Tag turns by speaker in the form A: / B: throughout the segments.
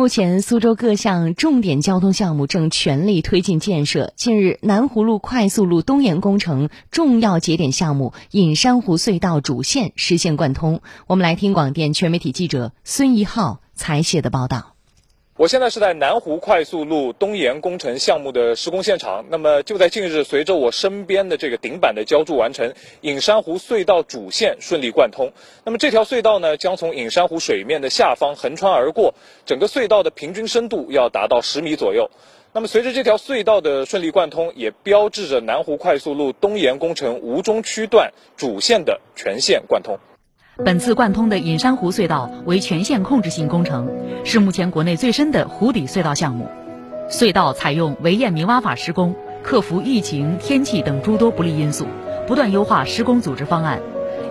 A: 目前，苏州各项重点交通项目正全力推进建设。近日，南湖路快速路东延工程重要节点项目隐山湖隧道主线实现贯通。我们来听广电全媒体记者孙一浩采写的报道。
B: 我现在是在南湖快速路东延工程项目的施工现场。那么就在近日，随着我身边的这个顶板的浇筑完成，隐山湖隧道主线顺利贯通。那么这条隧道呢，将从隐山湖水面的下方横穿而过，整个隧道的平均深度要达到十米左右。那么随着这条隧道的顺利贯通，也标志着南湖快速路东延工程吴中区段主线的全线贯通。
C: 本次贯通的隐山湖隧道为全线控制性工程，是目前国内最深的湖底隧道项目。隧道采用围堰明挖法施工，克服疫情、天气等诸多不利因素，不断优化施工组织方案。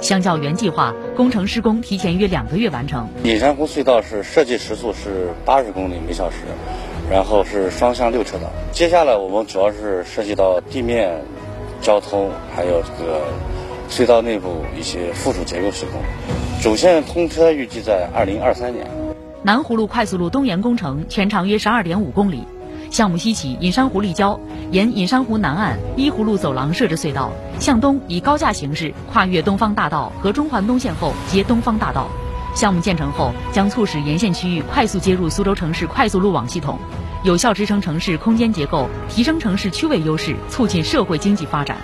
C: 相较原计划，工程施工提前约两个月完成。
D: 隐山湖隧道是设计时速是八十公里每小时，然后是双向六车道。接下来我们主要是涉及到地面交通，还有这个。隧道内部一些附属结构施工，主线通车预计在二零二三年。
C: 南湖路快速路东延工程全长约十二点五公里，项目西起隐山湖立交，沿隐山湖南岸依湖路走廊设置隧道，向东以高架形式跨越东方大道和中环东线后接东方大道。项目建成后，将促使沿线区域快速接入苏州城市快速路网系统，有效支撑城市空间结构，提升城市区位优势，促进社会经济发展。